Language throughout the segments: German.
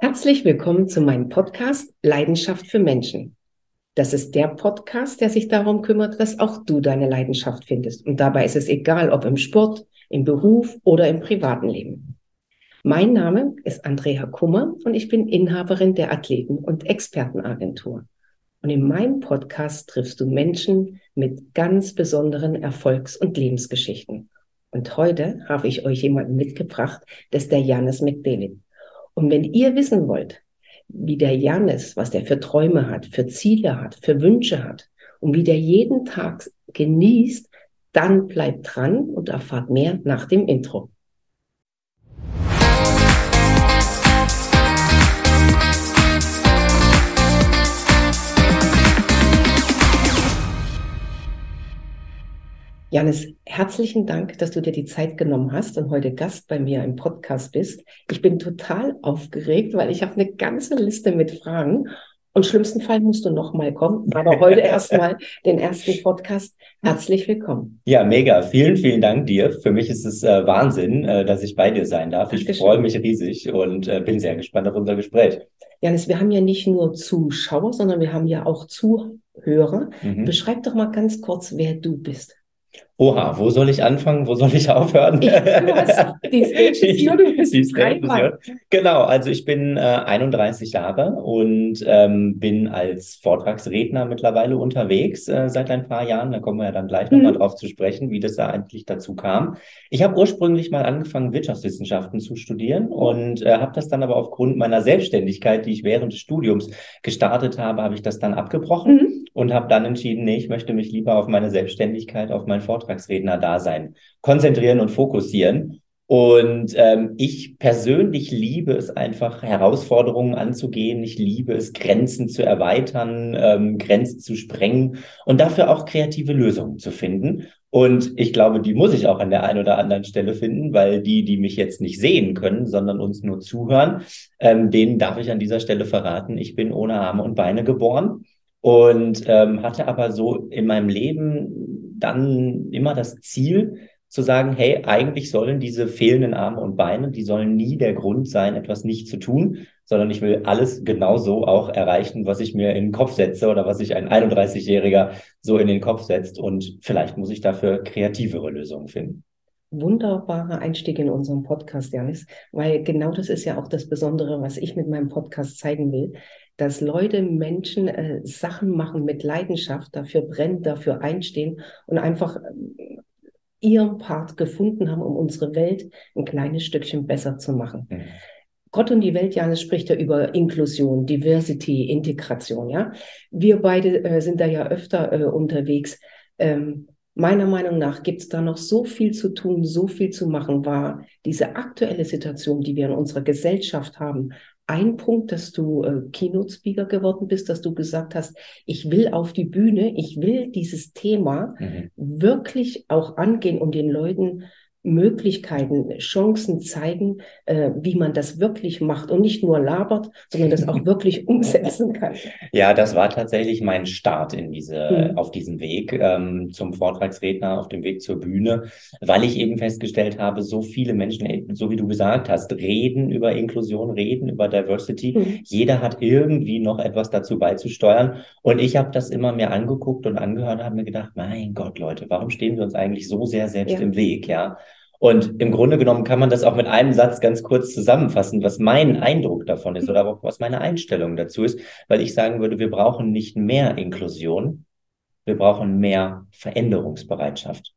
Herzlich willkommen zu meinem Podcast Leidenschaft für Menschen. Das ist der Podcast, der sich darum kümmert, dass auch du deine Leidenschaft findest. Und dabei ist es egal, ob im Sport, im Beruf oder im privaten Leben. Mein Name ist Andrea Kummer und ich bin Inhaberin der Athleten- und Expertenagentur. Und in meinem Podcast triffst du Menschen mit ganz besonderen Erfolgs- und Lebensgeschichten. Und heute habe ich euch jemanden mitgebracht, das ist der Janis McDavid. Und wenn ihr wissen wollt, wie der Janis, was der für Träume hat, für Ziele hat, für Wünsche hat und wie der jeden Tag genießt, dann bleibt dran und erfahrt mehr nach dem Intro. Janis, herzlichen Dank, dass du dir die Zeit genommen hast und heute Gast bei mir im Podcast bist. Ich bin total aufgeregt, weil ich habe eine ganze Liste mit Fragen und schlimmsten Fall musst du noch mal kommen. Aber heute erstmal den ersten Podcast. Herzlich willkommen. Ja, mega. Vielen, vielen Dank dir. Für mich ist es äh, Wahnsinn, äh, dass ich bei dir sein darf. Dankeschön. Ich freue mich riesig und äh, bin sehr gespannt auf unser Gespräch. Janis, wir haben ja nicht nur Zuschauer, sondern wir haben ja auch Zuhörer. Mhm. Beschreib doch mal ganz kurz, wer du bist. Oha, wo soll ich anfangen? Wo soll ich aufhören? Ich, die Stage Genau, also ich bin äh, 31 Jahre und ähm, bin als Vortragsredner mittlerweile unterwegs äh, seit ein paar Jahren. Da kommen wir ja dann gleich mhm. nochmal drauf zu sprechen, wie das da eigentlich dazu kam. Ich habe ursprünglich mal angefangen, Wirtschaftswissenschaften zu studieren und äh, habe das dann aber aufgrund meiner Selbstständigkeit, die ich während des Studiums gestartet habe, habe ich das dann abgebrochen mhm. und habe dann entschieden, nee, ich möchte mich lieber auf meine Selbstständigkeit, auf mein Vortrag Vortragsredner-Dasein konzentrieren und fokussieren. Und ähm, ich persönlich liebe es einfach, Herausforderungen anzugehen. Ich liebe es, Grenzen zu erweitern, ähm, Grenzen zu sprengen und dafür auch kreative Lösungen zu finden. Und ich glaube, die muss ich auch an der einen oder anderen Stelle finden, weil die, die mich jetzt nicht sehen können, sondern uns nur zuhören, ähm, denen darf ich an dieser Stelle verraten, ich bin ohne Arme und Beine geboren und ähm, hatte aber so in meinem Leben dann immer das Ziel zu sagen, hey, eigentlich sollen diese fehlenden Arme und Beine, die sollen nie der Grund sein, etwas nicht zu tun, sondern ich will alles genauso auch erreichen, was ich mir in den Kopf setze oder was sich ein 31-Jähriger so in den Kopf setzt. Und vielleicht muss ich dafür kreativere Lösungen finden wunderbarer Einstieg in unserem Podcast, Janis, weil genau das ist ja auch das Besondere, was ich mit meinem Podcast zeigen will dass Leute, Menschen äh, Sachen machen mit Leidenschaft, dafür brennen, dafür einstehen und einfach äh, ihren Part gefunden haben, um unsere Welt ein kleines Stückchen besser zu machen. Mhm. Gott und die Welt, Janis spricht ja über Inklusion, Diversity, Integration, ja. Wir beide äh, sind da ja öfter äh, unterwegs. Ähm, meiner Meinung nach gibt es da noch so viel zu tun, so viel zu machen, war diese aktuelle Situation, die wir in unserer Gesellschaft haben, ein Punkt, dass du äh, Keynote-Speaker geworden bist, dass du gesagt hast, ich will auf die Bühne, ich will dieses Thema mhm. wirklich auch angehen, um den Leuten Möglichkeiten, Chancen zeigen, äh, wie man das wirklich macht und nicht nur labert, sondern das auch wirklich umsetzen kann. Ja, das war tatsächlich mein Start in diese, mhm. auf diesem Weg ähm, zum Vortragsredner, auf dem Weg zur Bühne, weil ich eben festgestellt habe, so viele Menschen, so wie du gesagt hast, reden über Inklusion, reden über Diversity. Mhm. Jeder hat irgendwie noch etwas dazu beizusteuern. Und ich habe das immer mehr angeguckt und angehört und habe mir gedacht, mein Gott, Leute, warum stehen wir uns eigentlich so sehr selbst ja. im Weg, ja? Und im Grunde genommen kann man das auch mit einem Satz ganz kurz zusammenfassen, was mein Eindruck davon ist oder auch was meine Einstellung dazu ist, weil ich sagen würde, wir brauchen nicht mehr Inklusion, wir brauchen mehr Veränderungsbereitschaft.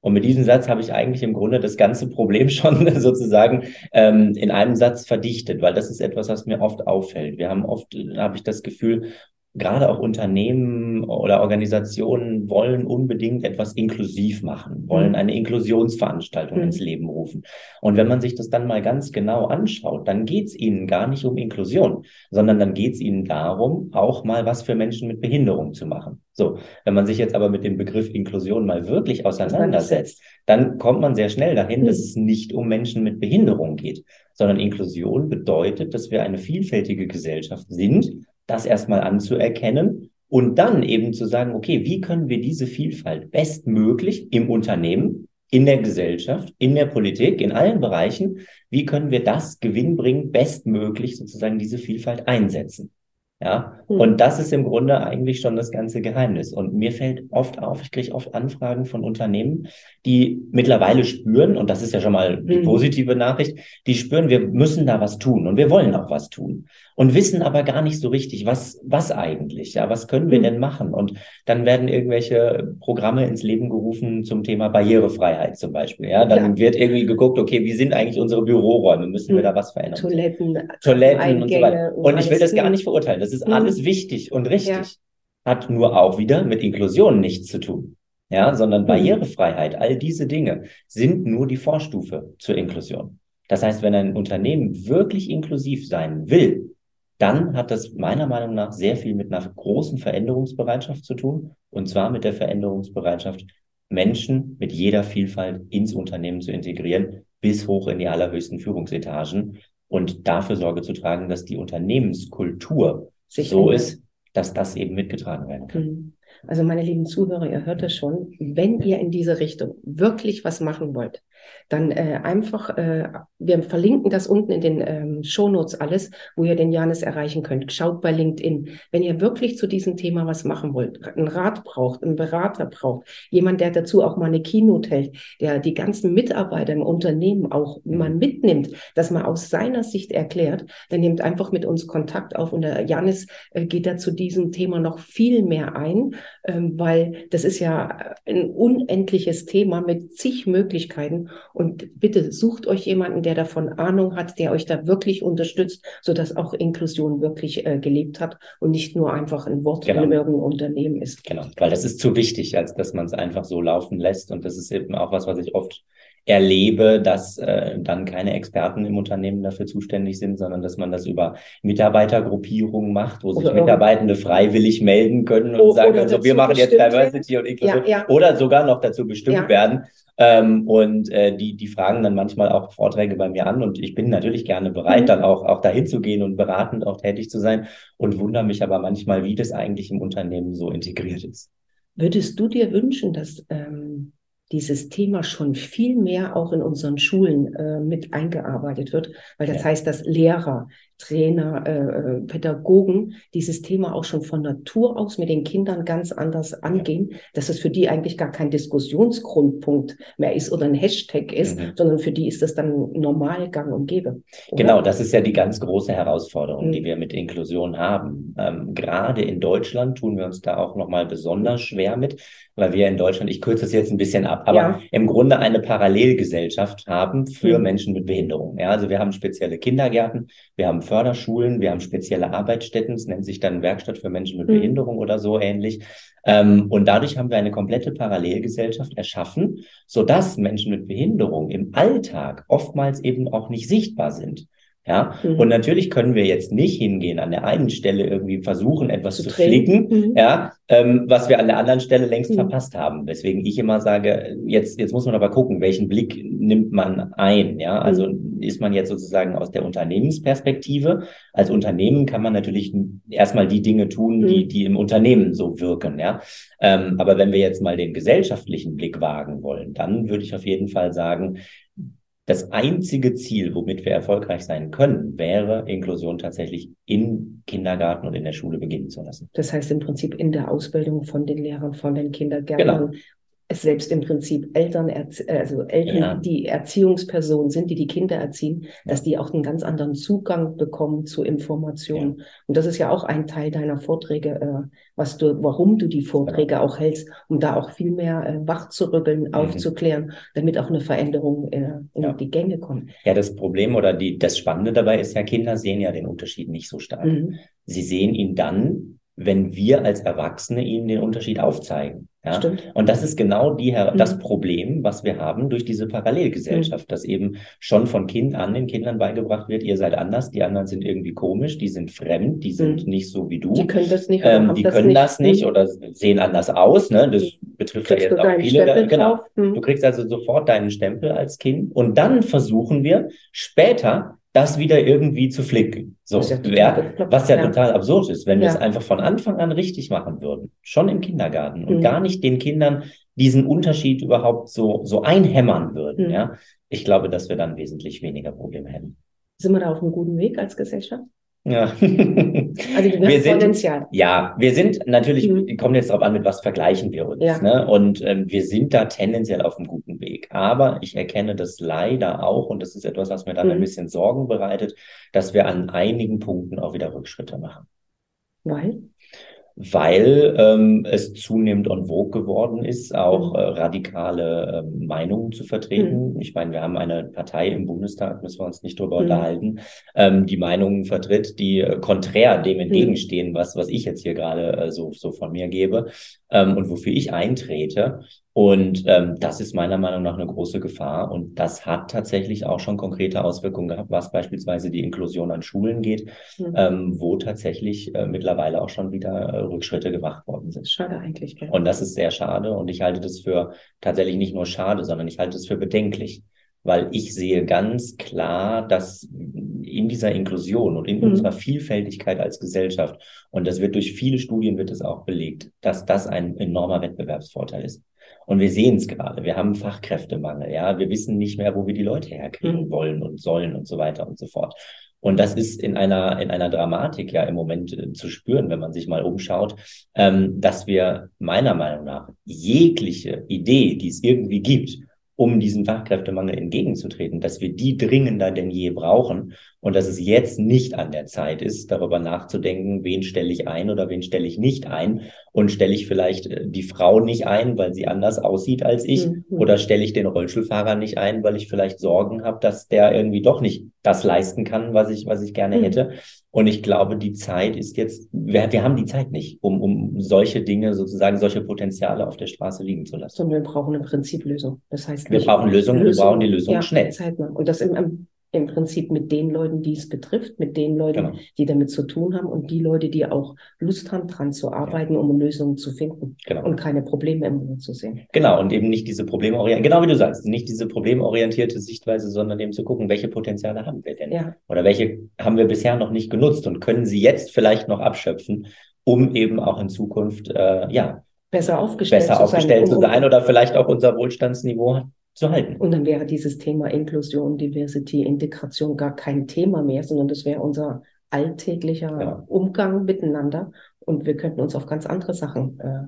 Und mit diesem Satz habe ich eigentlich im Grunde das ganze Problem schon sozusagen ähm, in einem Satz verdichtet, weil das ist etwas, was mir oft auffällt. Wir haben oft, habe ich das Gefühl, gerade auch Unternehmen oder Organisationen wollen unbedingt etwas inklusiv machen, wollen mhm. eine Inklusionsveranstaltung mhm. ins Leben rufen. Und wenn man sich das dann mal ganz genau anschaut, dann geht es ihnen gar nicht um Inklusion, sondern dann geht es ihnen darum, auch mal was für Menschen mit Behinderung zu machen. So, wenn man sich jetzt aber mit dem Begriff Inklusion mal wirklich auseinandersetzt, dann kommt man sehr schnell dahin, dass mhm. es nicht um Menschen mit Behinderung geht, sondern Inklusion bedeutet, dass wir eine vielfältige Gesellschaft sind, das erstmal anzuerkennen und dann eben zu sagen, okay, wie können wir diese Vielfalt bestmöglich im Unternehmen, in der Gesellschaft, in der Politik, in allen Bereichen. Wie können wir das gewinnbringend bestmöglich sozusagen diese Vielfalt einsetzen? Ja, mhm. und das ist im Grunde eigentlich schon das ganze Geheimnis. Und mir fällt oft auf, ich kriege oft Anfragen von Unternehmen, die mittlerweile spüren, und das ist ja schon mal die mhm. positive Nachricht, die spüren, wir müssen da was tun und wir wollen auch was tun und wissen aber gar nicht so richtig, was, was eigentlich, ja, was können wir mhm. denn machen? Und dann werden irgendwelche Programme ins Leben gerufen zum Thema Barrierefreiheit zum Beispiel, ja. Dann ja. wird irgendwie geguckt, okay, wie sind eigentlich unsere Büroräume? Müssen wir mhm. da was verändern? Toiletten, Toiletten und so weiter. Und ich will das gar nicht verurteilen. Das ist mhm. alles wichtig und richtig. Ja. Hat nur auch wieder mit Inklusion nichts zu tun. Ja, sondern. Barrierefreiheit, all diese Dinge sind nur die Vorstufe zur Inklusion. Das heißt, wenn ein Unternehmen wirklich inklusiv sein will, dann hat das meiner Meinung nach sehr viel mit einer großen Veränderungsbereitschaft zu tun. Und zwar mit der Veränderungsbereitschaft, Menschen mit jeder Vielfalt ins Unternehmen zu integrieren, bis hoch in die allerhöchsten Führungsetagen und dafür Sorge zu tragen, dass die Unternehmenskultur Sich so ist, dass das eben mitgetragen werden kann. Mhm. Also meine lieben Zuhörer, ihr hört es schon, wenn ihr in diese Richtung wirklich was machen wollt, dann äh, einfach, äh, wir verlinken das unten in den ähm, Shownotes alles, wo ihr den Janis erreichen könnt. Schaut bei LinkedIn. Wenn ihr wirklich zu diesem Thema was machen wollt, einen Rat braucht, einen Berater braucht, jemand, der dazu auch mal eine Keynote hält, der die ganzen Mitarbeiter im Unternehmen auch mal mitnimmt, dass man aus seiner Sicht erklärt, dann nehmt einfach mit uns Kontakt auf und der Janis äh, geht da zu diesem Thema noch viel mehr ein, ähm, weil das ist ja ein unendliches Thema mit zig Möglichkeiten und bitte sucht euch jemanden, der davon Ahnung hat, der euch da wirklich unterstützt, sodass auch Inklusion wirklich äh, gelebt hat und nicht nur einfach ein Wort genau. in irgendeinem Unternehmen ist. Genau, weil das ist zu wichtig, als dass man es einfach so laufen lässt. Und das ist eben auch was, was ich oft erlebe, dass äh, dann keine Experten im Unternehmen dafür zuständig sind, sondern dass man das über Mitarbeitergruppierungen macht, wo sich Mitarbeitende freiwillig melden können und sagen, also wir machen jetzt Diversity und Inklusion ja, ja. oder sogar noch dazu bestimmt ja. werden. Ähm, und äh, die, die fragen dann manchmal auch Vorträge bei mir an und ich bin natürlich gerne bereit, mhm. dann auch, auch dahin zu gehen und beratend auch tätig zu sein und wundere mich aber manchmal, wie das eigentlich im Unternehmen so integriert ist. Würdest du dir wünschen, dass ähm, dieses Thema schon viel mehr auch in unseren Schulen äh, mit eingearbeitet wird, weil das ja. heißt, dass Lehrer, Trainer, äh, äh, Pädagogen dieses Thema auch schon von Natur aus mit den Kindern ganz anders angehen, dass es für die eigentlich gar kein Diskussionsgrundpunkt mehr ist oder ein Hashtag ist, mhm. sondern für die ist das dann normal gang und gäbe. Oder? Genau, das ist ja die ganz große Herausforderung, mhm. die wir mit Inklusion haben. Ähm, gerade in Deutschland tun wir uns da auch nochmal besonders schwer mit, weil wir in Deutschland, ich kürze es jetzt ein bisschen ab, aber ja. im Grunde eine Parallelgesellschaft haben für mhm. Menschen mit Behinderung. Ja, also wir haben spezielle Kindergärten, wir haben Förderschulen, wir haben spezielle Arbeitsstätten, es nennt sich dann Werkstatt für Menschen mit mhm. Behinderung oder so ähnlich. Ähm, und dadurch haben wir eine komplette Parallelgesellschaft erschaffen, sodass Menschen mit Behinderung im Alltag oftmals eben auch nicht sichtbar sind. Ja, mhm. und natürlich können wir jetzt nicht hingehen an der einen Stelle irgendwie versuchen, etwas zu, zu flicken, mhm. ja, ähm, was wir an der anderen Stelle längst mhm. verpasst haben. Weswegen ich immer sage, jetzt, jetzt muss man aber gucken, welchen Blick nimmt man ein, ja. Also mhm. ist man jetzt sozusagen aus der Unternehmensperspektive. Als Unternehmen kann man natürlich erstmal die Dinge tun, die, mhm. die im Unternehmen so wirken, ja. Ähm, aber wenn wir jetzt mal den gesellschaftlichen Blick wagen wollen, dann würde ich auf jeden Fall sagen, das einzige Ziel, womit wir erfolgreich sein können, wäre Inklusion tatsächlich im Kindergarten und in der Schule beginnen zu lassen. Das heißt im Prinzip in der Ausbildung von den Lehrern, von den Kindergärtnern, genau es selbst im Prinzip Eltern, also Eltern, ja. die Erziehungspersonen sind, die die Kinder erziehen, ja. dass die auch einen ganz anderen Zugang bekommen zu Informationen. Ja. Und das ist ja auch ein Teil deiner Vorträge, äh, was du, warum du die Vorträge genau. auch hältst, um da auch viel mehr äh, wach zu rütteln, mhm. aufzuklären, damit auch eine Veränderung äh, in die Gänge kommt. Ja, das Problem oder die, das Spannende dabei ist ja, Kinder sehen ja den Unterschied nicht so stark. Mhm. Sie sehen ihn dann, wenn wir als Erwachsene ihnen den Unterschied aufzeigen. Ja? Stimmt. Und das ist genau die, mhm. das Problem, was wir haben durch diese Parallelgesellschaft, mhm. dass eben schon von Kind an den Kindern beigebracht wird, ihr seid anders, die anderen sind irgendwie komisch, die sind fremd, die sind mhm. nicht so wie du. Die können das nicht. Ähm, die das können nicht. das nicht oder sehen anders aus. Ne? Das betrifft ja jetzt auch viele. Da, genau. Mhm. Du kriegst also sofort deinen Stempel als Kind und dann versuchen wir später das wieder irgendwie zu flicken. So, was ja total, ja, was ja, total absurd ist, wenn wir es einfach von Anfang an richtig machen würden, schon im Kindergarten und mhm. gar nicht den Kindern diesen Unterschied überhaupt so, so einhämmern würden, mhm. ja, ich glaube, dass wir dann wesentlich weniger Probleme hätten. Sind wir da auf einem guten Weg als Gesellschaft? Ja. also wir sind, Potenzial. Ja, wir sind natürlich, mhm. kommt jetzt darauf an, mit was vergleichen wir uns. Ja. Ne? Und ähm, wir sind da tendenziell auf einem guten Weg. Aber ich erkenne das leider auch, und das ist etwas, was mir dann mhm. ein bisschen Sorgen bereitet, dass wir an einigen Punkten auch wieder Rückschritte machen. Weil? Weil ähm, es zunehmend en vogue geworden ist, auch mhm. äh, radikale äh, Meinungen zu vertreten. Mhm. Ich meine, wir haben eine Partei im Bundestag, müssen wir uns nicht drüber mhm. unterhalten, ähm, die Meinungen vertritt, die äh, konträr dem mhm. entgegenstehen, was, was ich jetzt hier gerade äh, so, so von mir gebe ähm, und wofür ich eintrete. Und ähm, das ist meiner Meinung nach eine große Gefahr. Und das hat tatsächlich auch schon konkrete Auswirkungen gehabt, was beispielsweise die Inklusion an Schulen geht, mhm. ähm, wo tatsächlich äh, mittlerweile auch schon wieder äh, Rückschritte gemacht worden sind. Schade eigentlich. Ja. Und das ist sehr schade. Und ich halte das für tatsächlich nicht nur schade, sondern ich halte es für bedenklich weil ich sehe ganz klar, dass in dieser Inklusion und in mhm. unserer Vielfältigkeit als Gesellschaft, und das wird durch viele Studien wird es auch belegt, dass das ein enormer Wettbewerbsvorteil ist. Und wir sehen es gerade. Wir haben Fachkräftemangel. Ja, wir wissen nicht mehr, wo wir die Leute herkriegen mhm. wollen und sollen und so weiter und so fort. Und das ist in einer, in einer Dramatik ja im Moment äh, zu spüren, wenn man sich mal umschaut, ähm, dass wir meiner Meinung nach jegliche Idee, die es irgendwie gibt, um diesem Fachkräftemangel entgegenzutreten, dass wir die dringender denn je brauchen und dass es jetzt nicht an der Zeit ist, darüber nachzudenken, wen stelle ich ein oder wen stelle ich nicht ein und stelle ich vielleicht äh, die Frau nicht ein, weil sie anders aussieht als ich mhm. oder stelle ich den Rollstuhlfahrer nicht ein, weil ich vielleicht Sorgen habe, dass der irgendwie doch nicht das leisten kann, was ich, was ich gerne mhm. hätte. Und ich glaube, die Zeit ist jetzt, wir, wir haben die Zeit nicht, um, um solche Dinge sozusagen, solche Potenziale auf der Straße liegen zu lassen. Sondern wir brauchen eine Prinziplösung. Das heißt, wir brauchen Lösungen, Lösung, wir brauchen die Lösung ja, schnell. Zeitnah. Und das im, im Prinzip mit den Leuten, die es betrifft, mit den Leuten, genau. die damit zu tun haben und die Leute, die auch Lust haben, dran zu arbeiten, ja. um Lösungen zu finden genau. und keine Probleme im Moment zu sehen. Genau, und eben nicht diese problemorientierte, genau wie du sagst, nicht diese problemorientierte Sichtweise, sondern eben zu gucken, welche Potenziale haben wir denn? Ja. Oder welche haben wir bisher noch nicht genutzt und können sie jetzt vielleicht noch abschöpfen, um eben auch in Zukunft, äh, ja, besser aufgestellt, besser zu, aufgestellt sein, zu sein oder vielleicht auch unser Wohlstandsniveau zu halten. Und dann wäre dieses Thema Inklusion, Diversity, Integration gar kein Thema mehr, sondern das wäre unser alltäglicher ja. Umgang miteinander und wir könnten uns auf ganz andere Sachen äh,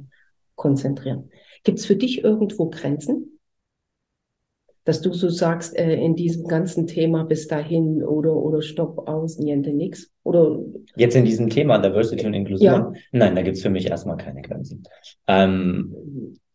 konzentrieren. Gibt es für dich irgendwo Grenzen? Dass du so sagst, äh, in diesem ganzen Thema bis dahin oder, oder Stopp aus, niente nix? Oder Jetzt in diesem Thema Diversity und Inklusion? Ja. Nein, da gibt es für mich erstmal keine Grenzen. Ähm,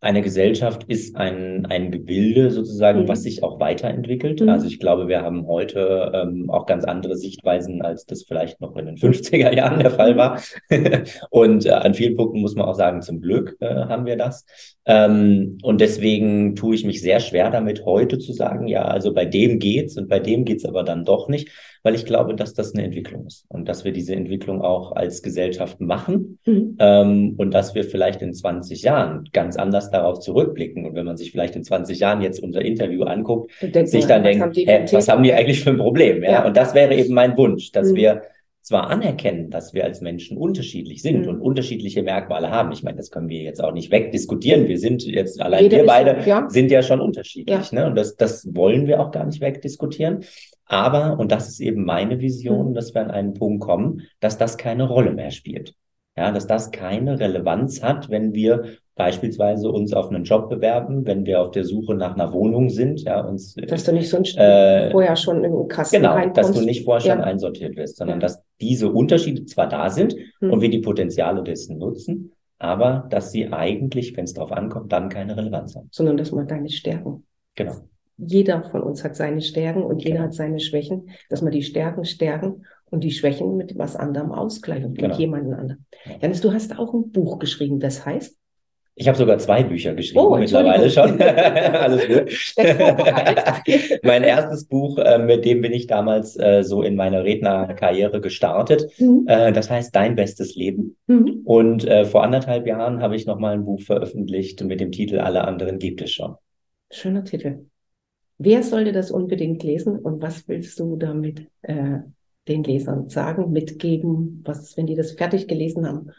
eine Gesellschaft ist ein, ein Gebilde sozusagen, mhm. was sich auch weiterentwickelt. Mhm. Also ich glaube, wir haben heute ähm, auch ganz andere Sichtweisen, als das vielleicht noch in den 50er Jahren der Fall war. und äh, an vielen Punkten muss man auch sagen, zum Glück äh, haben wir das. Ähm, und deswegen tue ich mich sehr schwer damit, heute zu sagen, ja, also bei dem geht's und bei dem geht's aber dann doch nicht weil ich glaube, dass das eine Entwicklung ist und dass wir diese Entwicklung auch als Gesellschaft machen mhm. ähm, und dass wir vielleicht in 20 Jahren ganz anders darauf zurückblicken. Und wenn man sich vielleicht in 20 Jahren jetzt unser Interview anguckt, sich dann denkt, hä, was haben die eigentlich für ein Problem? Ja? ja. Und das wäre eben mein Wunsch, dass mhm. wir zwar anerkennen, dass wir als Menschen unterschiedlich sind mhm. und unterschiedliche Merkmale haben. Ich meine, das können wir jetzt auch nicht wegdiskutieren. Wir sind jetzt, allein Jeder wir beide so, ja. sind ja schon unterschiedlich. Ja. Ne? Und das, das wollen wir auch gar nicht wegdiskutieren. Aber, und das ist eben meine Vision, mhm. dass wir an einen Punkt kommen, dass das keine Rolle mehr spielt. Ja, dass das keine Relevanz hat, wenn wir beispielsweise uns auf einen Job bewerben, wenn wir auf der Suche nach einer Wohnung sind, ja, uns. Dass du nicht sonst äh, vorher schon im Kasten Genau, reinkommst. dass du nicht vorher schon ja. einsortiert wirst, sondern ja. dass diese Unterschiede zwar da sind hm. und wir die Potenziale dessen nutzen, aber dass sie eigentlich, wenn es darauf ankommt, dann keine Relevanz haben. Sondern dass man deine Stärken. Genau jeder von uns hat seine Stärken und jeder genau. hat seine Schwächen, dass man die Stärken stärken und die Schwächen mit was anderem ausgleichen, genau. mit jemandem anderen. Janis, du hast auch ein Buch geschrieben, das heißt? Ich habe sogar zwei Bücher geschrieben oh, mittlerweile schon. Alles gut. mein erstes Buch, äh, mit dem bin ich damals äh, so in meiner Rednerkarriere gestartet. Mhm. Äh, das heißt Dein bestes Leben. Mhm. Und äh, vor anderthalb Jahren habe ich nochmal ein Buch veröffentlicht mit dem Titel Alle anderen gibt es schon. Schöner Titel. Wer sollte das unbedingt lesen und was willst du damit äh, den Lesern sagen, mitgeben, was, wenn die das fertig gelesen haben?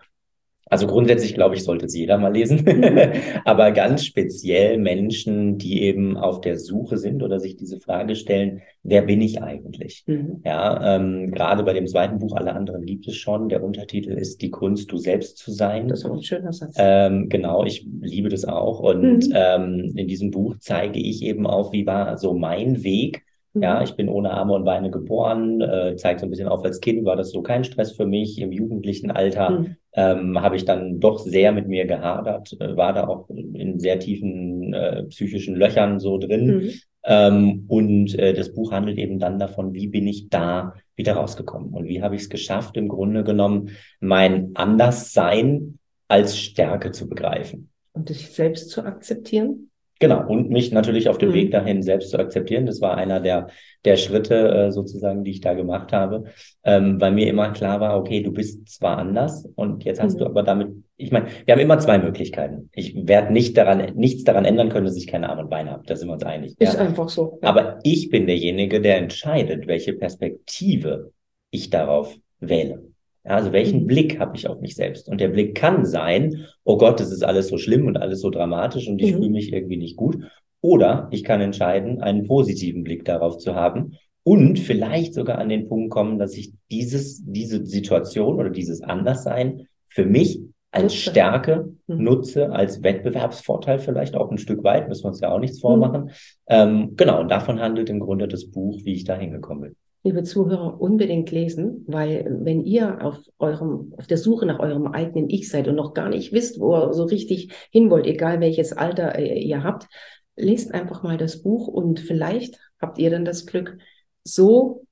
Also grundsätzlich glaube ich, sollte es jeder mal lesen, mhm. aber ganz speziell Menschen, die eben auf der Suche sind oder sich diese Frage stellen, wer bin ich eigentlich? Mhm. Ja, ähm, gerade bei dem zweiten Buch, alle anderen gibt es schon. Der Untertitel ist Die Kunst, du selbst zu sein. Das ist ein schöner Satz. Ähm, genau, ich liebe das auch. Und mhm. ähm, in diesem Buch zeige ich eben auf, wie war so mein Weg ja, mhm. ich bin ohne Arme und Beine geboren, äh, zeigt so ein bisschen auf, als Kind war das so kein Stress für mich. Im jugendlichen Alter mhm. ähm, habe ich dann doch sehr mit mir gehadert, äh, war da auch in sehr tiefen äh, psychischen Löchern so drin. Mhm. Ähm, und äh, das Buch handelt eben dann davon, wie bin ich da wieder rausgekommen und wie habe ich es geschafft, im Grunde genommen mein Anderssein als Stärke zu begreifen. Und sich selbst zu akzeptieren? Genau, und mich natürlich auf dem mhm. Weg dahin selbst zu akzeptieren. Das war einer der, der Schritte äh, sozusagen, die ich da gemacht habe, ähm, weil mir immer klar war, okay, du bist zwar anders und jetzt hast mhm. du aber damit, ich meine, wir haben immer zwei Möglichkeiten. Ich werde nicht daran, nichts daran ändern können, dass ich keine Arme und Beine habe. Da sind wir uns einig. Ist ja. einfach so. Ja. Aber ich bin derjenige, der entscheidet, welche Perspektive ich darauf wähle. Also welchen mhm. Blick habe ich auf mich selbst? Und der Blick kann sein, oh Gott, das ist alles so schlimm und alles so dramatisch und ich mhm. fühle mich irgendwie nicht gut. Oder ich kann entscheiden, einen positiven Blick darauf zu haben und vielleicht sogar an den Punkt kommen, dass ich dieses, diese Situation oder dieses Anderssein für mich als. Stärke mhm. nutze, als Wettbewerbsvorteil vielleicht auch ein Stück weit, müssen wir uns ja auch nichts vormachen. Mhm. Ähm, genau, und davon handelt im Grunde das Buch, wie ich da hingekommen bin liebe Zuhörer, unbedingt lesen, weil wenn ihr auf eurem, auf der Suche nach eurem eigenen Ich seid und noch gar nicht wisst, wo ihr so richtig hin wollt, egal welches Alter äh, ihr habt, lest einfach mal das Buch und vielleicht habt ihr dann das Glück, so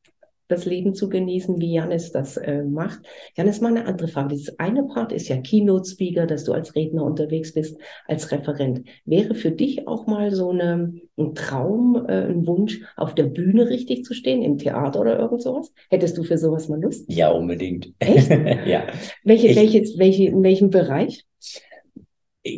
das Leben zu genießen, wie Janis das äh, macht. Janis, mal eine andere Frage. Das eine Part ist ja Keynote-Speaker, dass du als Redner unterwegs bist, als Referent. Wäre für dich auch mal so eine, ein Traum, äh, ein Wunsch, auf der Bühne richtig zu stehen, im Theater oder irgend sowas? Hättest du für sowas mal Lust? Ja, unbedingt. Echt? ja. Welche, ich, welches, welche, in welchem Bereich?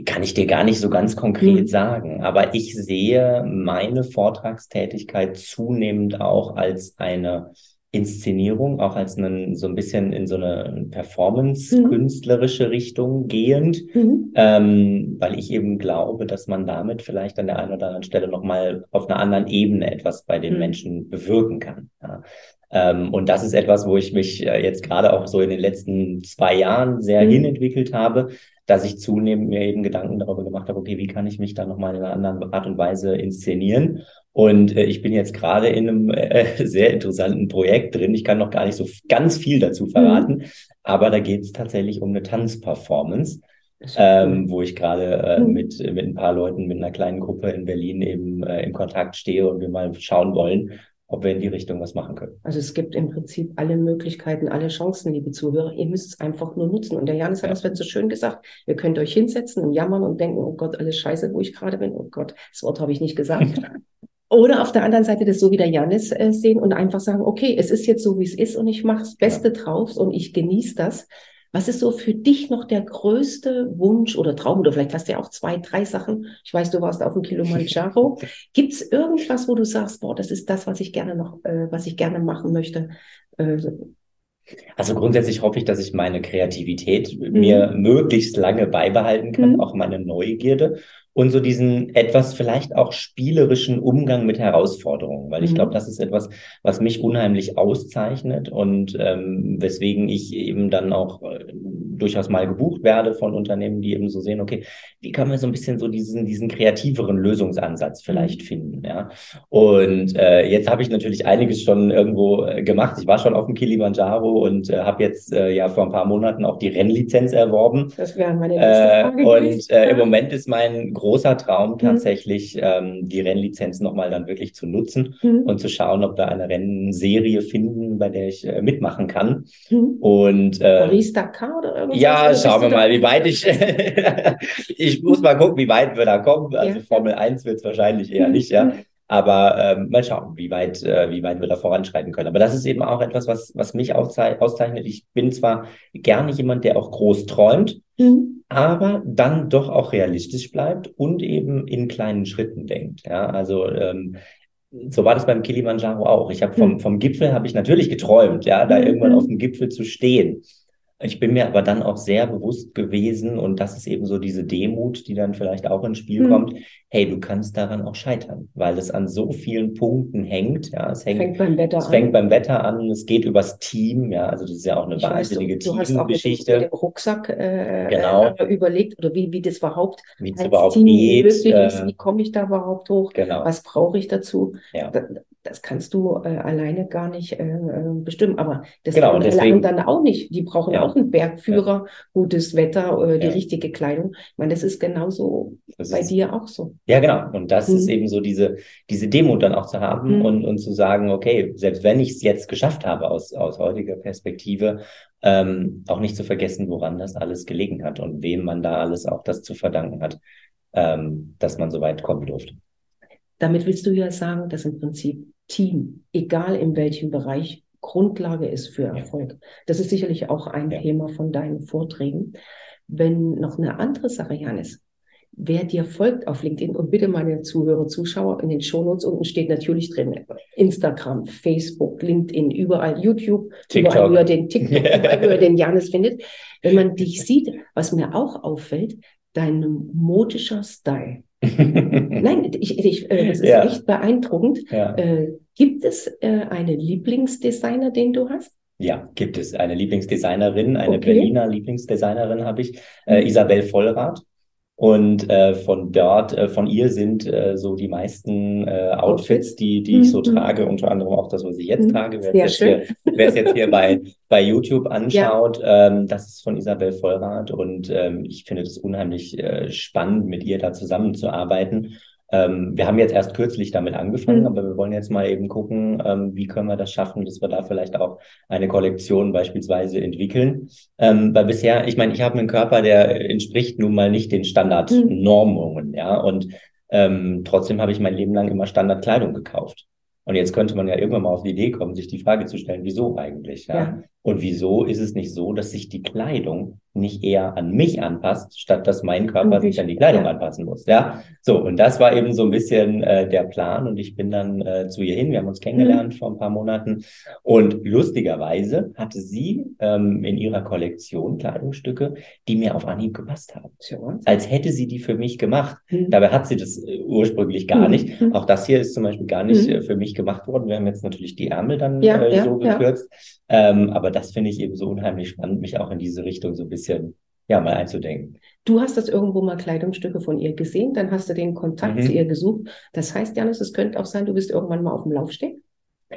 kann ich dir gar nicht so ganz konkret hm. sagen, aber ich sehe meine Vortragstätigkeit zunehmend auch als eine Inszenierung, auch als einen, so ein bisschen in so eine Performance-künstlerische mhm. Richtung gehend, mhm. ähm, weil ich eben glaube, dass man damit vielleicht an der einen oder anderen Stelle nochmal auf einer anderen Ebene etwas bei den mhm. Menschen bewirken kann. Ja. Ähm, und das ist etwas, wo ich mich äh, jetzt gerade auch so in den letzten zwei Jahren sehr mhm. hinentwickelt habe, dass ich zunehmend mir eben Gedanken darüber gemacht habe, okay, wie kann ich mich da nochmal in einer anderen Art und Weise inszenieren? Und äh, ich bin jetzt gerade in einem äh, sehr interessanten Projekt drin. Ich kann noch gar nicht so ganz viel dazu verraten, mhm. aber da geht es tatsächlich um eine Tanzperformance. Ähm, wo ich gerade äh, mhm. mit, mit ein paar Leuten, mit einer kleinen Gruppe in Berlin eben äh, in Kontakt stehe und wir mal schauen wollen, ob wir in die Richtung was machen können. Also es gibt im Prinzip alle Möglichkeiten, alle Chancen, liebe Zuhörer. Ihr müsst es einfach nur nutzen. Und der Janis hat ja. das wird so schön gesagt. Ihr könnt euch hinsetzen und jammern und denken, oh Gott, alles scheiße, wo ich gerade bin. Oh Gott, das Wort habe ich nicht gesagt. Oder auf der anderen Seite das so wie der Janis äh, sehen und einfach sagen, okay, es ist jetzt so, wie es ist und ich mache das Beste ja. drauf und ich genieße das. Was ist so für dich noch der größte Wunsch oder Traum? Oder vielleicht hast du ja auch zwei, drei Sachen. Ich weiß, du warst auf dem Kilimanjaro. Gibt es irgendwas, wo du sagst, boah, das ist das, was ich gerne noch, äh, was ich gerne machen möchte? Äh, also grundsätzlich hoffe ich, dass ich meine Kreativität mhm. mir möglichst lange beibehalten kann, mhm. auch meine Neugierde und so diesen etwas vielleicht auch spielerischen Umgang mit Herausforderungen, weil mhm. ich glaube, das ist etwas, was mich unheimlich auszeichnet und ähm, weswegen ich eben dann auch äh, durchaus mal gebucht werde von Unternehmen, die eben so sehen, okay, wie kann man so ein bisschen so diesen diesen kreativeren Lösungsansatz vielleicht mhm. finden, ja. Und äh, jetzt habe ich natürlich einiges schon irgendwo äh, gemacht. Ich war schon auf dem Kilimanjaro und äh, habe jetzt äh, ja vor ein paar Monaten auch die Rennlizenz erworben. Das wäre meine nächste Frage. Äh, und äh, im Moment ist mein großer Traum mhm. tatsächlich, ähm, die Rennlizenz nochmal dann wirklich zu nutzen mhm. und zu schauen, ob wir eine Rennserie finden, bei der ich äh, mitmachen kann. Mhm. Und äh, Paris-Dakar oder irgendwas? Ja, schauen wir mal, wie weit ich. ich muss mal gucken, wie weit wir da kommen. Also ja. Formel 1 wird es wahrscheinlich eher nicht, ja. Aber ähm, mal schauen, wie weit, äh, wie weit wir da voranschreiten können. Aber das ist eben auch etwas, was, was mich auszeichnet. Ich bin zwar gerne jemand, der auch groß träumt, mhm. aber dann doch auch realistisch bleibt und eben in kleinen Schritten denkt. Ja, also ähm, so war das beim Kilimanjaro auch. Ich habe vom, mhm. vom Gipfel habe ich natürlich geträumt, ja, da mhm. irgendwann auf dem Gipfel zu stehen. Ich bin mir aber dann auch sehr bewusst gewesen, und das ist eben so diese Demut, die dann vielleicht auch ins Spiel mhm. kommt. Hey, du kannst daran auch scheitern, weil es an so vielen Punkten hängt. Ja, es hängt, fängt beim Wetter es an. fängt beim Wetter an. Es geht übers Team. Ja, also das ist ja auch eine ich wahnsinnige weiß, du, du Teamgeschichte. Auch mit dem Rucksack äh, genau. Äh, überlegt oder wie, wie das überhaupt, wie überhaupt Team geht. Möglich ist. Äh, wie komme ich da überhaupt hoch? Genau. Was brauche ich dazu? Ja. Das, das kannst du äh, alleine gar nicht äh, äh bestimmen. Aber das genau, alle anderen auch nicht. Die brauchen ja. auch einen Bergführer, ja. gutes Wetter, äh, die richtige Kleidung. Ich meine, das ist genauso das bei ist, dir auch so. Ja, genau. Und das mhm. ist eben so diese, diese Demut dann auch zu haben mhm. und, und zu sagen, okay, selbst wenn ich es jetzt geschafft habe aus, aus heutiger Perspektive, ähm, auch nicht zu vergessen, woran das alles gelegen hat und wem man da alles auch das zu verdanken hat, ähm, dass man so weit kommen durfte. Damit willst du ja sagen, dass im Prinzip Team, egal in welchem Bereich, Grundlage ist für Erfolg. Das ist sicherlich auch ein ja. Thema von deinen Vorträgen. Wenn noch eine andere Sache, Janis, wer dir folgt auf LinkedIn und bitte meine Zuhörer, Zuschauer, in den Shownotes unten steht natürlich drin Instagram, Facebook, LinkedIn, überall YouTube, TikTok. überall über den TikTok, überall über den Janis findet. Wenn man dich sieht, was mir auch auffällt, dein modischer Style. Nein, ich, ich, äh, das ist ja. echt beeindruckend. Ja. Äh, gibt es äh, eine Lieblingsdesigner, den du hast? Ja, gibt es eine Lieblingsdesignerin, eine okay. Berliner Lieblingsdesignerin habe ich, äh, mhm. Isabel Vollrath. Und äh, von dort, äh, von ihr sind äh, so die meisten äh, Outfits, die, die ich so mhm. trage, unter anderem auch das, was ich jetzt mhm. trage. Wer es jetzt, jetzt hier bei, bei YouTube anschaut, ja. ähm, das ist von Isabel Vollrath und ähm, ich finde das unheimlich äh, spannend, mit ihr da zusammenzuarbeiten. Ähm, wir haben jetzt erst kürzlich damit angefangen, mhm. aber wir wollen jetzt mal eben gucken, ähm, wie können wir das schaffen, dass wir da vielleicht auch eine Kollektion beispielsweise entwickeln. Ähm, weil bisher, ich meine, ich habe einen Körper, der entspricht nun mal nicht den Standardnormungen, mhm. ja, und ähm, trotzdem habe ich mein Leben lang immer Standardkleidung gekauft. Und jetzt könnte man ja irgendwann mal auf die Idee kommen, sich die Frage zu stellen, wieso eigentlich? Ja? ja. Und wieso ist es nicht so, dass sich die Kleidung nicht eher an mich anpasst, statt dass mein Körper sich an die Kleidung ja. anpassen muss? Ja, so und das war eben so ein bisschen äh, der Plan und ich bin dann äh, zu ihr hin. Wir haben uns kennengelernt mhm. vor ein paar Monaten und lustigerweise hatte sie ähm, in ihrer Kollektion Kleidungsstücke, die mir auf Anhieb gepasst haben, ja. als hätte sie die für mich gemacht. Mhm. Dabei hat sie das äh, ursprünglich gar mhm. nicht. Mhm. Auch das hier ist zum Beispiel gar nicht mhm. äh, für mich gemacht worden. Wir haben jetzt natürlich die Ärmel dann ja, äh, so gekürzt. Ähm, aber das finde ich eben so unheimlich spannend, mich auch in diese Richtung so ein bisschen ja, mal einzudenken. Du hast das irgendwo mal Kleidungsstücke von ihr gesehen, dann hast du den Kontakt mhm. zu ihr gesucht. Das heißt, Janis, es könnte auch sein, du bist irgendwann mal auf dem Laufsteg.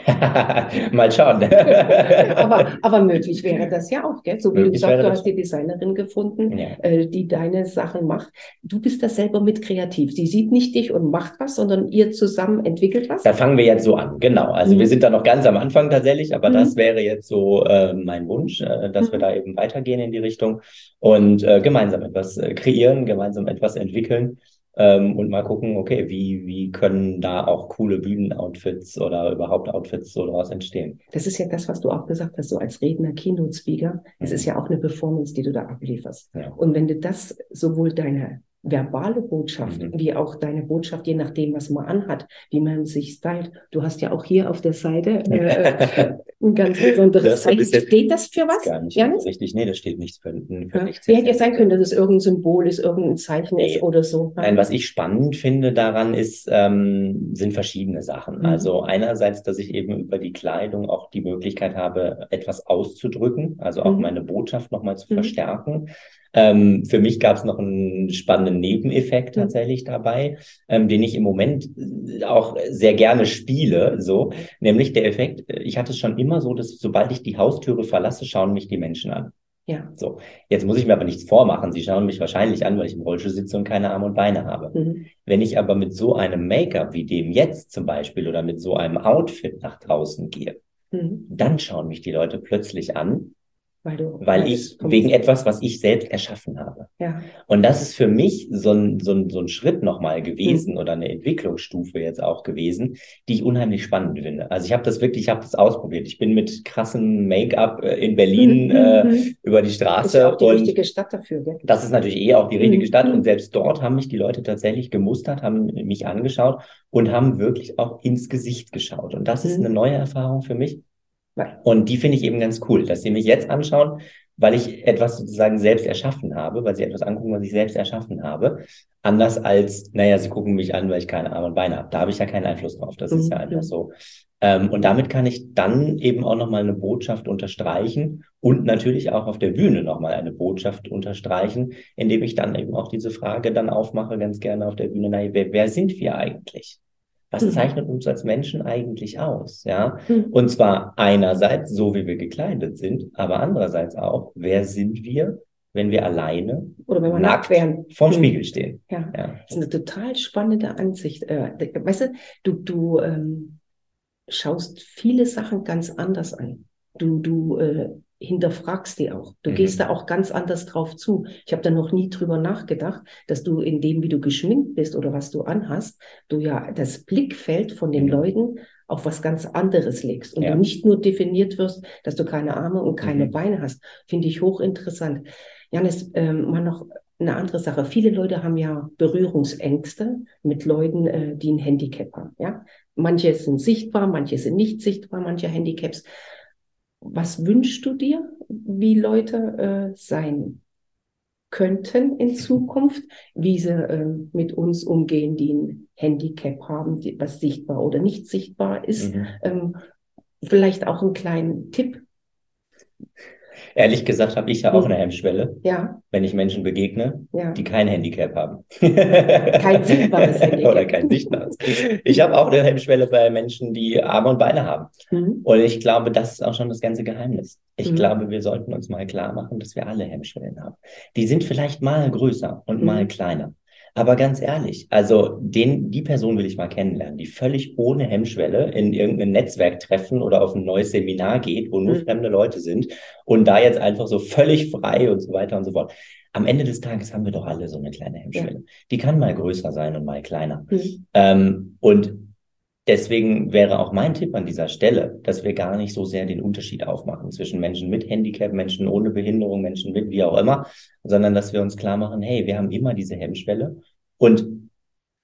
Mal schauen. aber, aber möglich wäre das ja auch, gell? So wie möglich du sagst, du hast die Designerin gefunden, ja. äh, die deine Sachen macht. Du bist da selber mit kreativ. Sie sieht nicht dich und macht was, sondern ihr zusammen entwickelt was. Da fangen wir jetzt so an, genau. Also mhm. wir sind da noch ganz am Anfang tatsächlich, aber mhm. das wäre jetzt so äh, mein Wunsch, äh, dass mhm. wir da eben weitergehen in die Richtung und äh, gemeinsam etwas äh, kreieren, gemeinsam etwas entwickeln ähm, und mal gucken, okay, wie, wie können da auch coole Bühnenoutfits oder überhaupt Outfits so daraus entstehen. Das ist ja das, was du auch gesagt hast, so als Redner, Keynote-Speaker. Es mhm. ist ja auch eine Performance, die du da ablieferst. Ja. Und wenn du das sowohl deine verbale Botschaft, mhm. wie auch deine Botschaft, je nachdem, was man anhat, wie man sich stylt. Du hast ja auch hier auf der Seite äh, ein ganz besonderes Zeichen. Steht das für was? Gar nicht ja? richtig. Nee, das steht nichts für, für ja. nichts. Wie hätte ja sein können, dass es irgendein Symbol ist, irgendein Zeichen nee. ist oder so. Nein, was ich spannend finde daran ist, ähm, sind verschiedene Sachen. Mhm. Also einerseits, dass ich eben über die Kleidung auch die Möglichkeit habe, etwas auszudrücken, also auch mhm. meine Botschaft nochmal zu mhm. verstärken. Ähm, für mich gab es noch einen spannenden Nebeneffekt mhm. tatsächlich dabei, ähm, den ich im Moment äh, auch sehr gerne spiele, so, nämlich der Effekt, äh, ich hatte es schon immer so, dass sobald ich die Haustüre verlasse, schauen mich die Menschen an. Ja. So. Jetzt muss ich mir aber nichts vormachen. Sie schauen mich wahrscheinlich an, weil ich im Rollstuhl sitze und keine Arme und Beine habe. Mhm. Wenn ich aber mit so einem Make-up wie dem jetzt zum Beispiel oder mit so einem Outfit nach draußen gehe, mhm. dann schauen mich die Leute plötzlich an weil, weil ich wegen etwas, was ich selbst erschaffen habe. Ja. Und das ist für mich so ein, so ein, so ein Schritt nochmal gewesen mhm. oder eine Entwicklungsstufe jetzt auch gewesen, die ich unheimlich spannend finde. Also ich habe das wirklich, ich habe das ausprobiert. Ich bin mit krassem Make-up äh, in Berlin mhm. äh, mhm. über die Straße. Das ist auch die und richtige Stadt dafür. Gell? Das ist natürlich eh auch die richtige mhm. Stadt. Und selbst dort haben mich die Leute tatsächlich gemustert, haben mich angeschaut und haben wirklich auch ins Gesicht geschaut. Und das ist mhm. eine neue Erfahrung für mich. Und die finde ich eben ganz cool, dass sie mich jetzt anschauen weil ich etwas sozusagen selbst erschaffen habe, weil sie etwas angucken, was ich selbst erschaffen habe. Anders als, naja, sie gucken mich an, weil ich keine Arme und Beine habe. Da habe ich ja keinen Einfluss drauf. Das mhm. ist ja einfach so. Ähm, und damit kann ich dann eben auch nochmal eine Botschaft unterstreichen und natürlich auch auf der Bühne nochmal eine Botschaft unterstreichen, indem ich dann eben auch diese Frage dann aufmache, ganz gerne auf der Bühne, naja, wer, wer sind wir eigentlich? Was mhm. zeichnet uns als Menschen eigentlich aus? Ja, mhm. und zwar einerseits so, wie wir gekleidet sind, aber andererseits auch, wer sind wir, wenn wir alleine oder wenn wir nackt wären vorm mhm. Spiegel stehen? Ja. ja. das ist eine total spannende Ansicht. Äh, weißt du, du, du ähm, schaust viele Sachen ganz anders an. Du, du äh, hinterfragst die auch. Du mhm. gehst da auch ganz anders drauf zu. Ich habe da noch nie drüber nachgedacht, dass du in dem, wie du geschminkt bist oder was du anhast, du ja das Blickfeld von den mhm. Leuten auf was ganz anderes legst und ja. du nicht nur definiert wirst, dass du keine Arme und keine mhm. Beine hast. Finde ich hochinteressant. Janis, ähm, mal noch eine andere Sache. Viele Leute haben ja Berührungsängste mit Leuten, äh, die ein Handicap haben. Ja, manche sind sichtbar, manche sind nicht sichtbar, manche Handicaps was wünschst du dir, wie Leute äh, sein könnten in Zukunft, wie sie äh, mit uns umgehen, die ein Handicap haben, die, was sichtbar oder nicht sichtbar ist. Mhm. Ähm, vielleicht auch einen kleinen Tipp. Ehrlich gesagt habe ich ja auch hm. eine Hemmschwelle, ja. wenn ich Menschen begegne, ja. die kein Handicap haben. Kein sichtbares Handicap. Oder kein sichtbares. Ich habe auch eine Hemmschwelle bei Menschen, die Arme und Beine haben. Mhm. Und ich glaube, das ist auch schon das ganze Geheimnis. Ich mhm. glaube, wir sollten uns mal klar machen, dass wir alle Hemmschwellen haben. Die sind vielleicht mal größer und mhm. mal kleiner. Aber ganz ehrlich, also den, die Person will ich mal kennenlernen, die völlig ohne Hemmschwelle in irgendein Netzwerk treffen oder auf ein neues Seminar geht, wo nur mhm. fremde Leute sind und da jetzt einfach so völlig frei und so weiter und so fort. Am Ende des Tages haben wir doch alle so eine kleine Hemmschwelle. Ja. Die kann mal größer sein und mal kleiner. Mhm. Ähm, und Deswegen wäre auch mein Tipp an dieser Stelle, dass wir gar nicht so sehr den Unterschied aufmachen zwischen Menschen mit Handicap, Menschen ohne Behinderung, Menschen mit wie auch immer, sondern dass wir uns klar machen, hey, wir haben immer diese Hemmschwelle und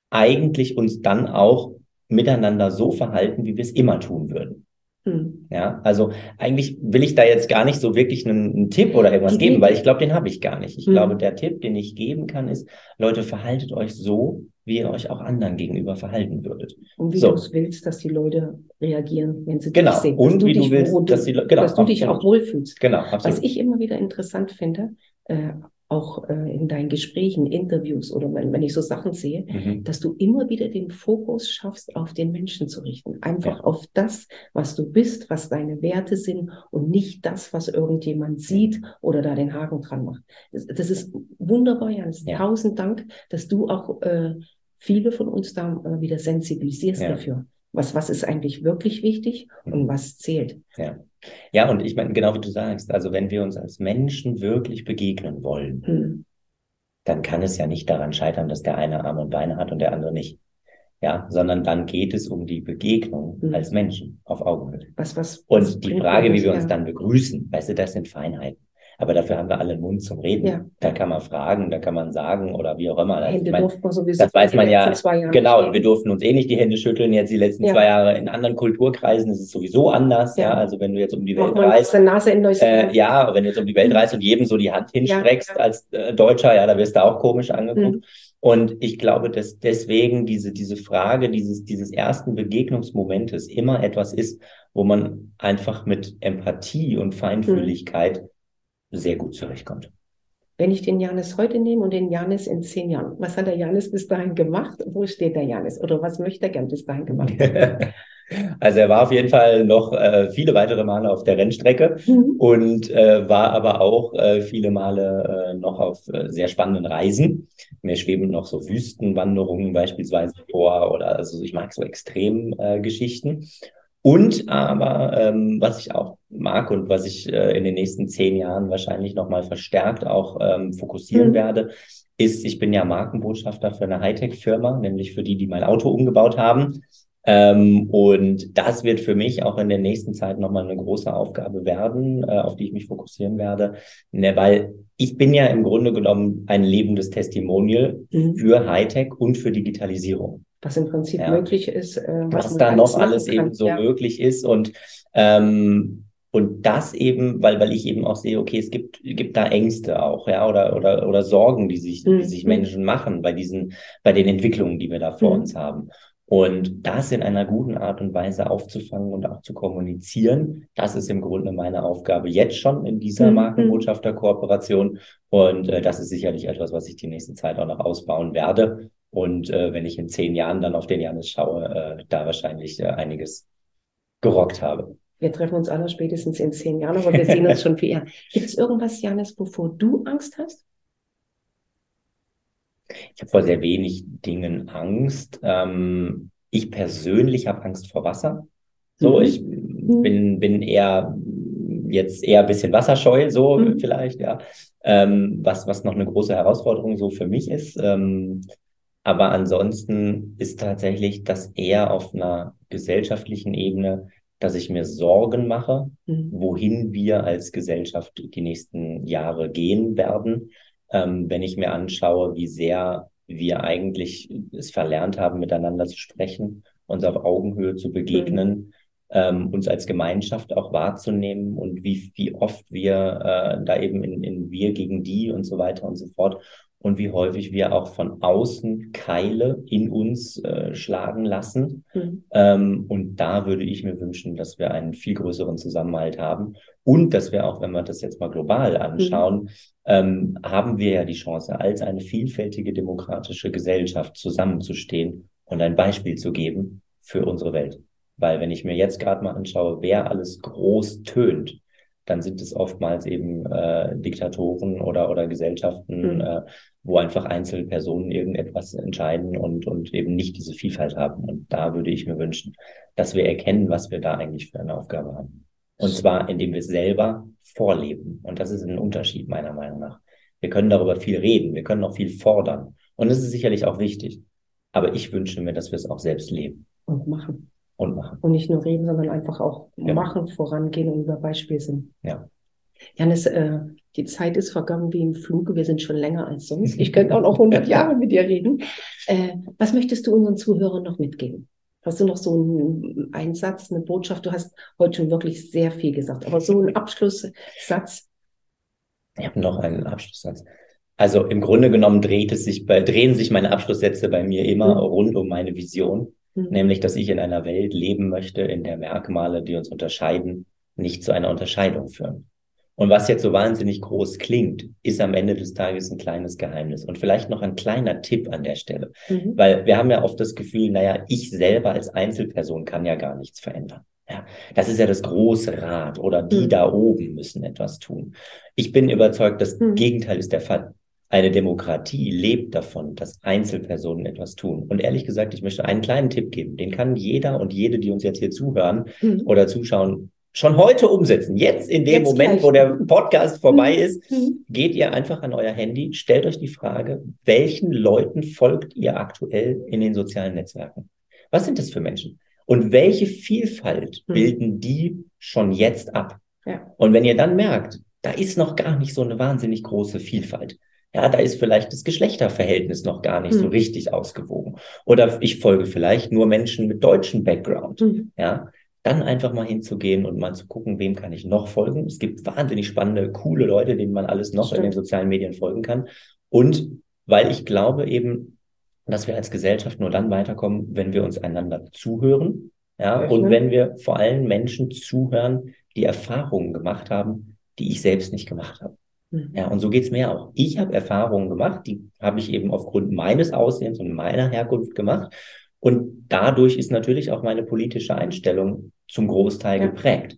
eigentlich uns dann auch miteinander so verhalten, wie wir es immer tun würden. Hm. Ja, also eigentlich will ich da jetzt gar nicht so wirklich einen, einen Tipp oder irgendwas geben, weil ich glaube, den habe ich gar nicht. Ich hm. glaube, der Tipp, den ich geben kann, ist, Leute, verhaltet euch so, wie ihr euch auch anderen gegenüber verhalten würdet. Und wie so. du es willst, dass die Leute reagieren, wenn sie genau. dich sehen. Und wie du willst, dass, die, genau, dass du dich auch wohlfühlst. Genau, absolut. Was ich immer wieder interessant finde, äh, auch äh, in deinen Gesprächen, Interviews oder wenn, wenn ich so Sachen sehe, mhm. dass du immer wieder den Fokus schaffst, auf den Menschen zu richten. Einfach ja. auf das, was du bist, was deine Werte sind und nicht das, was irgendjemand sieht oder da den Haken dran macht. Das, das ist wunderbar, Jans. Ja. Tausend Dank, dass du auch äh, viele von uns da äh, wieder sensibilisierst ja. dafür. Was, was ist eigentlich wirklich wichtig und mhm. was zählt? Ja. Ja, und ich meine, genau wie du sagst, also wenn wir uns als Menschen wirklich begegnen wollen, mhm. dann kann es ja nicht daran scheitern, dass der eine Arme und Beine hat und der andere nicht. Ja, sondern dann geht es um die Begegnung mhm. als Menschen auf Augenhöhe. Was, was, und die Frage, wie wir uns dann begrüßen, weißt du, das sind Feinheiten. Aber dafür haben wir alle einen Mund zum Reden. Ja. Da kann man fragen, da kann man sagen oder wie auch immer. Das, Hände mein, man sowieso das weiß man ja. Genau, wir durften uns eh nicht die Hände schütteln. Jetzt die letzten ja. zwei Jahre in anderen Kulturkreisen ist es sowieso anders. Ja, ja. also wenn du jetzt um die Welt reist. Nase in äh, ja, wenn du jetzt um die Welt reist und jedem so die Hand hinstreckst als äh, Deutscher, ja, da wirst du auch komisch angeguckt. Mhm. Und ich glaube, dass deswegen diese, diese Frage dieses, dieses ersten Begegnungsmomentes immer etwas ist, wo man einfach mit Empathie und Feinfühligkeit mhm sehr gut zurechtkommt. Wenn ich den Janis heute nehme und den Janis in zehn Jahren, was hat der Janis bis dahin gemacht? Wo steht der Janis? Oder was möchte er gern bis dahin gemacht haben? Also er war auf jeden Fall noch äh, viele weitere Male auf der Rennstrecke mhm. und äh, war aber auch äh, viele Male äh, noch auf äh, sehr spannenden Reisen. Mir schweben noch so Wüstenwanderungen beispielsweise vor oder also ich mag so Extremgeschichten. Äh, und aber, ähm, was ich auch mag und was ich äh, in den nächsten zehn Jahren wahrscheinlich nochmal verstärkt auch ähm, fokussieren mhm. werde, ist, ich bin ja Markenbotschafter für eine Hightech-Firma, nämlich für die, die mein Auto umgebaut haben. Ähm, und das wird für mich auch in der nächsten Zeit nochmal eine große Aufgabe werden, äh, auf die ich mich fokussieren werde. Ne, weil ich bin ja im Grunde genommen ein lebendes Testimonial mhm. für Hightech und für Digitalisierung was im Prinzip ja. möglich ist. Äh, was, was da noch alles eben so ja. möglich ist. Und ähm, Und das eben, weil, weil ich eben auch sehe, okay, es gibt, gibt da Ängste auch, ja, oder, oder, oder Sorgen, die sich, mhm. die sich Menschen machen bei diesen, bei den Entwicklungen, die wir da vor mhm. uns haben. Und das in einer guten Art und Weise aufzufangen und auch zu kommunizieren, das ist im Grunde meine Aufgabe jetzt schon in dieser mhm. Markenbotschafterkooperation. Und äh, das ist sicherlich etwas, was ich die nächste Zeit auch noch ausbauen werde. Und äh, wenn ich in zehn Jahren dann auf den Janis schaue, äh, da wahrscheinlich äh, einiges gerockt habe. Wir treffen uns alle spätestens in zehn Jahren, aber wir sehen uns schon viel eher. Gibt es irgendwas, Janis, wovor du Angst hast? Ich habe vor sehr wenig Dingen Angst. Ähm, ich persönlich habe Angst vor Wasser. So, mhm. ich bin, bin eher jetzt eher ein bisschen wasserscheu, so mhm. vielleicht, ja. Ähm, was, was noch eine große Herausforderung so für mich ist. Ähm, aber ansonsten ist tatsächlich das eher auf einer gesellschaftlichen Ebene dass ich mir Sorgen mache, mhm. wohin wir als Gesellschaft die nächsten Jahre gehen werden. Ähm, wenn ich mir anschaue, wie sehr wir eigentlich es verlernt haben, miteinander zu sprechen, uns auf Augenhöhe zu begegnen, mhm. ähm, uns als Gemeinschaft auch wahrzunehmen und wie, wie oft wir äh, da eben in, in wir gegen die und so weiter und so fort und wie häufig wir auch von außen Keile in uns äh, schlagen lassen. Mhm. Ähm, und da würde ich mir wünschen, dass wir einen viel größeren Zusammenhalt haben und dass wir auch, wenn wir das jetzt mal global anschauen, mhm. ähm, haben wir ja die Chance, als eine vielfältige demokratische Gesellschaft zusammenzustehen und ein Beispiel zu geben für unsere Welt. Weil wenn ich mir jetzt gerade mal anschaue, wer alles groß tönt, dann sind es oftmals eben äh, Diktatoren oder, oder Gesellschaften, mhm. äh, wo einfach einzelne Personen irgendetwas entscheiden und, und eben nicht diese Vielfalt haben. Und da würde ich mir wünschen, dass wir erkennen, was wir da eigentlich für eine Aufgabe haben. Und zwar, indem wir selber vorleben. Und das ist ein Unterschied meiner Meinung nach. Wir können darüber viel reden, wir können auch viel fordern. Und das ist sicherlich auch wichtig. Aber ich wünsche mir, dass wir es auch selbst leben. Und machen und machen. Und nicht nur reden, sondern einfach auch ja. machen, vorangehen und über Beispiel sind. Ja. Janis, äh, die Zeit ist vergangen wie im Fluge. Wir sind schon länger als sonst. Ich könnte auch noch 100 Jahre mit dir reden. Äh, was möchtest du unseren Zuhörern noch mitgeben? Hast du noch so einen Einsatz, eine Botschaft? Du hast heute schon wirklich sehr viel gesagt, aber so einen Abschlusssatz. Ich habe noch einen Abschlusssatz. Also im Grunde genommen dreht es sich bei, drehen sich meine Abschlusssätze bei mir immer mhm. rund um meine Vision. Mhm. Nämlich, dass ich in einer Welt leben möchte, in der Merkmale, die uns unterscheiden, nicht zu einer Unterscheidung führen. Und was jetzt so wahnsinnig groß klingt, ist am Ende des Tages ein kleines Geheimnis. Und vielleicht noch ein kleiner Tipp an der Stelle. Mhm. Weil wir haben ja oft das Gefühl, naja, ich selber als Einzelperson kann ja gar nichts verändern. Ja, das ist ja das große Rad oder die mhm. da oben müssen etwas tun. Ich bin überzeugt, das mhm. Gegenteil ist der Fall. Eine Demokratie lebt davon, dass Einzelpersonen etwas tun. Und ehrlich gesagt, ich möchte einen kleinen Tipp geben. Den kann jeder und jede, die uns jetzt hier zuhören mhm. oder zuschauen, schon heute umsetzen. Jetzt in dem jetzt Moment, gleich. wo der Podcast vorbei mhm. ist, mhm. geht ihr einfach an euer Handy, stellt euch die Frage, welchen Leuten folgt ihr aktuell in den sozialen Netzwerken? Was sind das für Menschen? Und welche Vielfalt mhm. bilden die schon jetzt ab? Ja. Und wenn ihr dann merkt, da ist noch gar nicht so eine wahnsinnig große Vielfalt, ja, da ist vielleicht das Geschlechterverhältnis noch gar nicht hm. so richtig ausgewogen. Oder ich folge vielleicht nur Menschen mit deutschem Background. Hm. Ja, dann einfach mal hinzugehen und mal zu gucken, wem kann ich noch folgen. Es gibt wahnsinnig spannende, coole Leute, denen man alles noch Stimmt. in den sozialen Medien folgen kann. Und weil ich glaube eben, dass wir als Gesellschaft nur dann weiterkommen, wenn wir uns einander zuhören. Ja, und wenn wir vor allem Menschen zuhören, die Erfahrungen gemacht haben, die ich selbst nicht gemacht habe. Mhm. Ja, und so geht's mir auch. Ich habe Erfahrungen gemacht, die habe ich eben aufgrund meines Aussehens und meiner Herkunft gemacht. Und dadurch ist natürlich auch meine politische Einstellung zum Großteil ja. geprägt.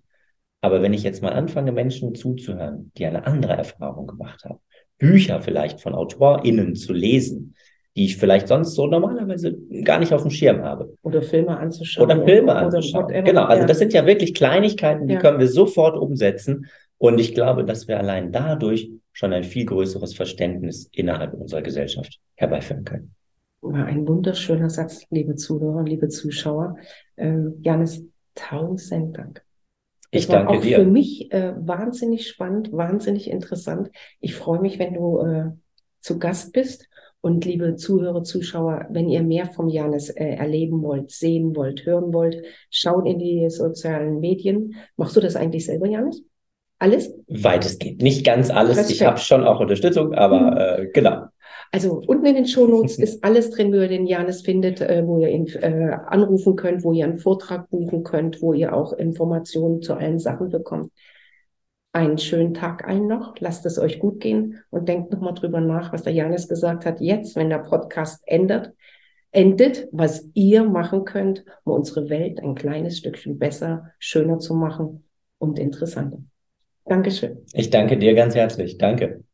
Aber wenn ich jetzt mal anfange, Menschen zuzuhören, die eine andere Erfahrung gemacht haben, Bücher vielleicht von AutorInnen zu lesen, die ich vielleicht sonst so normalerweise gar nicht auf dem Schirm habe. Oder Filme anzuschauen. Oder Filme oder anzuschauen. Genau, also das sind ja wirklich Kleinigkeiten, die ja. können wir sofort umsetzen. Und ich glaube, dass wir allein dadurch schon ein viel größeres Verständnis innerhalb unserer Gesellschaft herbeiführen können. Ein wunderschöner Satz, liebe Zuhörer, liebe Zuschauer. Ähm, Janis, tausend Dank. Ich danke auch dir. Für mich äh, wahnsinnig spannend, wahnsinnig interessant. Ich freue mich, wenn du äh, zu Gast bist Und liebe Zuhörer, Zuschauer, wenn ihr mehr vom Janis äh, erleben wollt, sehen wollt, hören wollt, schaut in die sozialen Medien. Machst du das eigentlich selber, Janis? Alles? Weitestgehend. Nicht ganz alles. Respekt. Ich habe schon auch Unterstützung, aber mhm. äh, genau. Also unten in den Shownotes ist alles drin, wo ihr den Janis findet, äh, wo ihr ihn äh, anrufen könnt, wo ihr einen Vortrag buchen könnt, wo ihr auch Informationen zu allen Sachen bekommt einen schönen Tag allen noch. Lasst es euch gut gehen und denkt nochmal drüber nach, was der Janis gesagt hat. Jetzt, wenn der Podcast ändert, endet, was ihr machen könnt, um unsere Welt ein kleines Stückchen besser, schöner zu machen und interessanter. Dankeschön. Ich danke dir ganz herzlich. Danke.